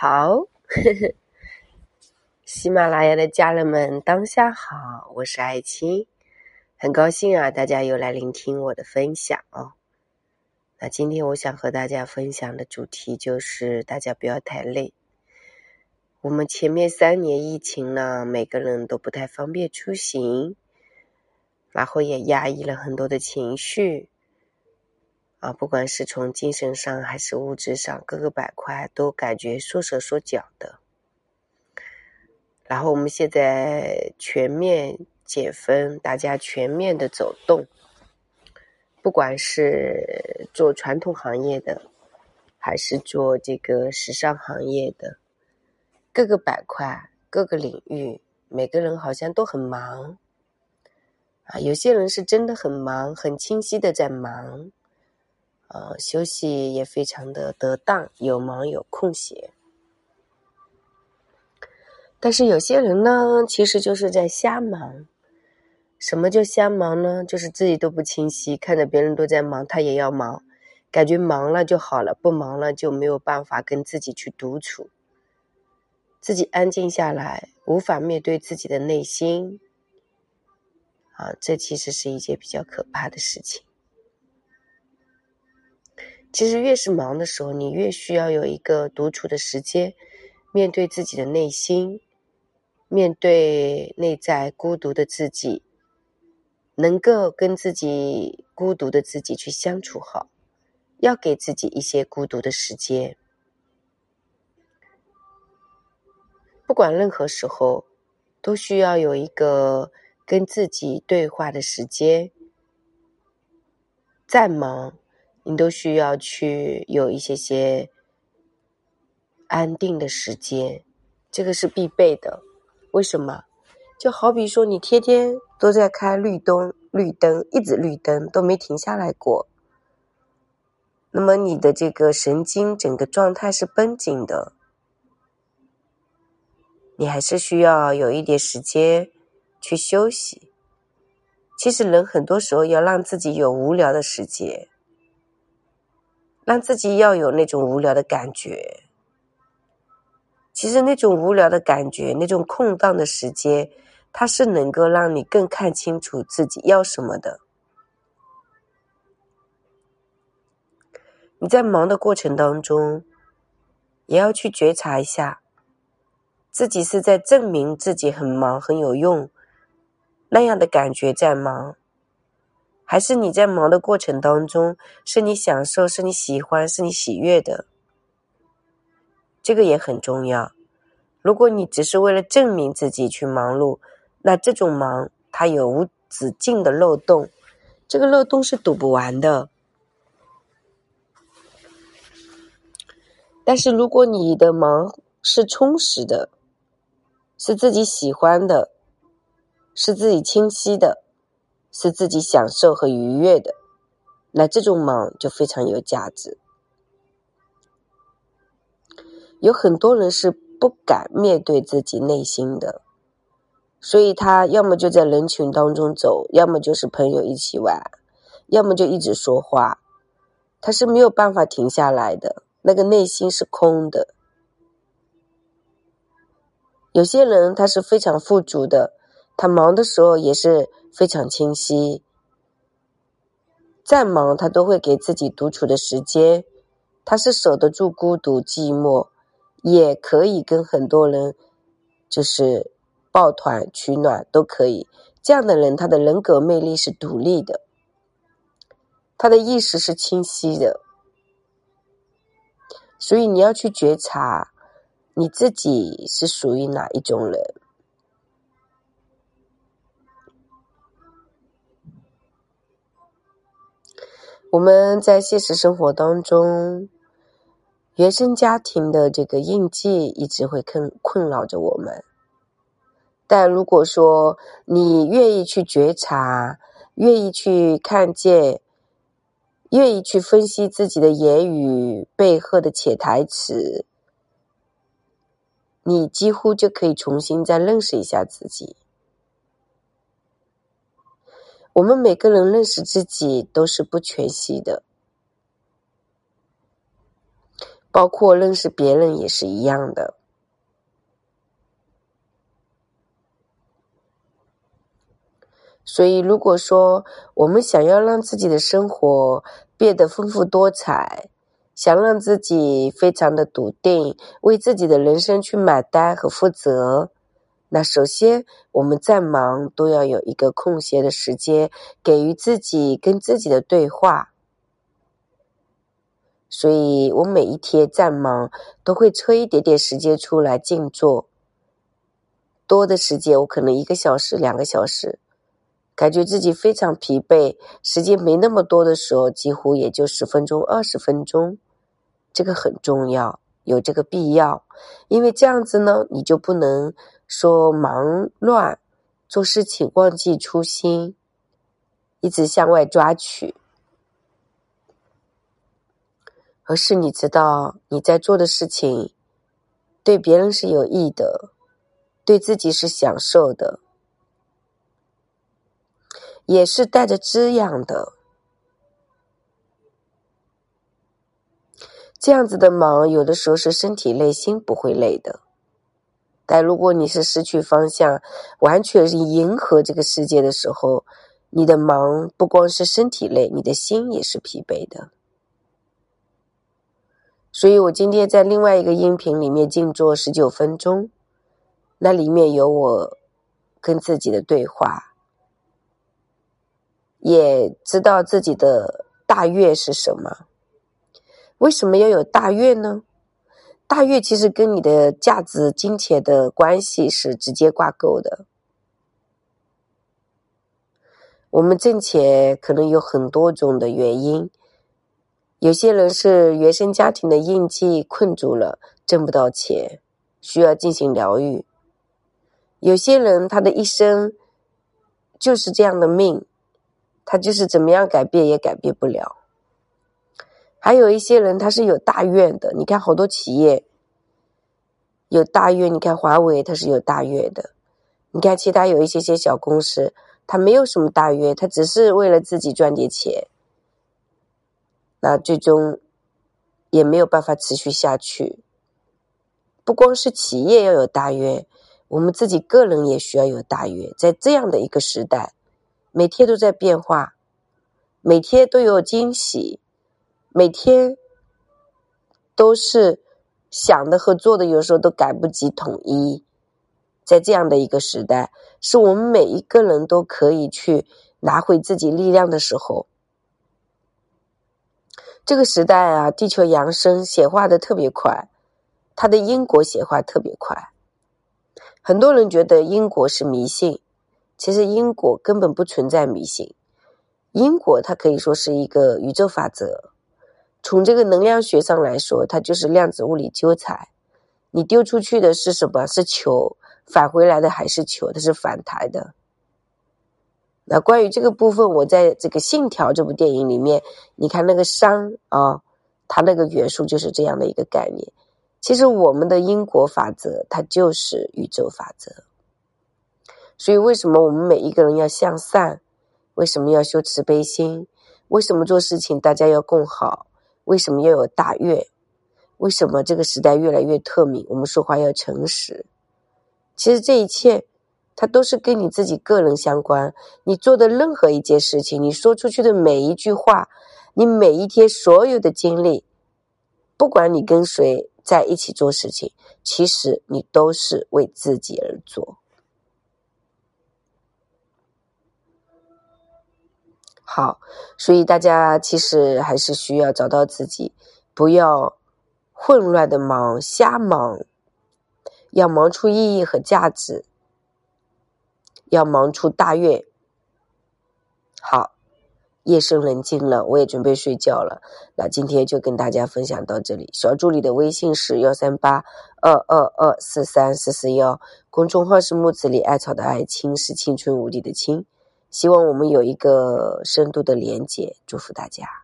好，喜马拉雅的家人们，当下好，我是爱青，很高兴啊，大家又来聆听我的分享哦。那今天我想和大家分享的主题就是，大家不要太累。我们前面三年疫情呢，每个人都不太方便出行，然后也压抑了很多的情绪。啊，不管是从精神上还是物质上，各个板块都感觉缩手缩脚的。然后我们现在全面解封，大家全面的走动，不管是做传统行业的，还是做这个时尚行业的，各个板块、各个领域，每个人好像都很忙。啊，有些人是真的很忙，很清晰的在忙。呃，休息也非常的得当，有忙有空闲。但是有些人呢，其实就是在瞎忙。什么叫瞎忙呢？就是自己都不清晰，看着别人都在忙，他也要忙，感觉忙了就好了，不忙了就没有办法跟自己去独处，自己安静下来，无法面对自己的内心。啊，这其实是一件比较可怕的事情。其实越是忙的时候，你越需要有一个独处的时间，面对自己的内心，面对内在孤独的自己，能够跟自己孤独的自己去相处好，要给自己一些孤独的时间。不管任何时候，都需要有一个跟自己对话的时间。再忙。你都需要去有一些些安定的时间，这个是必备的。为什么？就好比说，你天天都在开绿灯，绿灯一直绿灯都没停下来过，那么你的这个神经整个状态是绷紧的，你还是需要有一点时间去休息。其实人很多时候要让自己有无聊的时间。让自己要有那种无聊的感觉，其实那种无聊的感觉，那种空荡的时间，它是能够让你更看清楚自己要什么的。你在忙的过程当中，也要去觉察一下，自己是在证明自己很忙很有用那样的感觉在忙。还是你在忙的过程当中，是你享受，是你喜欢，是你喜悦的，这个也很重要。如果你只是为了证明自己去忙碌，那这种忙它有无止境的漏洞，这个漏洞是堵不完的。但是如果你的忙是充实的，是自己喜欢的，是自己清晰的。是自己享受和愉悦的，那这种忙就非常有价值。有很多人是不敢面对自己内心的，所以他要么就在人群当中走，要么就是朋友一起玩，要么就一直说话，他是没有办法停下来的，那个内心是空的。有些人他是非常富足的，他忙的时候也是。非常清晰，再忙他都会给自己独处的时间，他是守得住孤独寂寞，也可以跟很多人就是抱团取暖都可以。这样的人，他的人格魅力是独立的，他的意识是清晰的，所以你要去觉察你自己是属于哪一种人。我们在现实生活当中，原生家庭的这个印记一直会困困扰着我们。但如果说你愿意去觉察，愿意去看见，愿意去分析自己的言语背后的潜台词，你几乎就可以重新再认识一下自己。我们每个人认识自己都是不全息的，包括认识别人也是一样的。所以，如果说我们想要让自己的生活变得丰富多彩，想让自己非常的笃定，为自己的人生去买单和负责，那首先我们再忙都要有一个空闲的时间，给予自己跟自己的对话。所以我每一天再忙，都会抽一点点时间出来静坐。多的时间，我可能一个小时、两个小时。感觉自己非常疲惫，时间没那么多的时候，几乎也就十分钟、二十分钟。这个很重要，有这个必要，因为这样子呢，你就不能说忙乱做事情忘记初心，一直向外抓取，而是你知道你在做的事情对别人是有益的，对自己是享受的。也是带着滋养的，这样子的忙，有的时候是身体累，心不会累的。但如果你是失去方向，完全是迎合这个世界的时候，你的忙不光是身体累，你的心也是疲惫的。所以我今天在另外一个音频里面静坐十九分钟，那里面有我跟自己的对话。也知道自己的大愿是什么？为什么要有大愿呢？大愿其实跟你的价值、金钱的关系是直接挂钩的。我们挣钱可能有很多种的原因，有些人是原生家庭的印记困住了，挣不到钱，需要进行疗愈；有些人他的一生就是这样的命。他就是怎么样改变也改变不了。还有一些人他是有大愿的，你看好多企业有大愿，你看华为它是有大愿的，你看其他有一些些小公司，它没有什么大愿，它只是为了自己赚点钱，那最终也没有办法持续下去。不光是企业要有大愿，我们自己个人也需要有大愿，在这样的一个时代。每天都在变化，每天都有惊喜，每天都是想的和做的有时候都赶不及统一。在这样的一个时代，是我们每一个人都可以去拿回自己力量的时候。这个时代啊，地球扬升显化的特别快，它的因果显化特别快。很多人觉得因果是迷信。其实因果根本不存在迷信，因果它可以说是一个宇宙法则。从这个能量学上来说，它就是量子物理纠缠。你丢出去的是什么？是球，返回来的还是球？它是反弹的。那关于这个部分，我在这个《信条》这部电影里面，你看那个伤啊，它那个元素就是这样的一个概念。其实我们的因果法则，它就是宇宙法则。所以，为什么我们每一个人要向善？为什么要修慈悲心？为什么做事情大家要共好？为什么要有大愿？为什么这个时代越来越透明？我们说话要诚实。其实这一切，它都是跟你自己个人相关。你做的任何一件事情，你说出去的每一句话，你每一天所有的经历，不管你跟谁在一起做事情，其实你都是为自己而做。好，所以大家其实还是需要找到自己，不要混乱的忙、瞎忙，要忙出意义和价值，要忙出大愿。好，夜深人静了，我也准备睡觉了。那今天就跟大家分享到这里。小助理的微信是幺三八二二二四三四四幺，公众号是木子里艾草的艾青，是青春无敌的青。希望我们有一个深度的连接，祝福大家。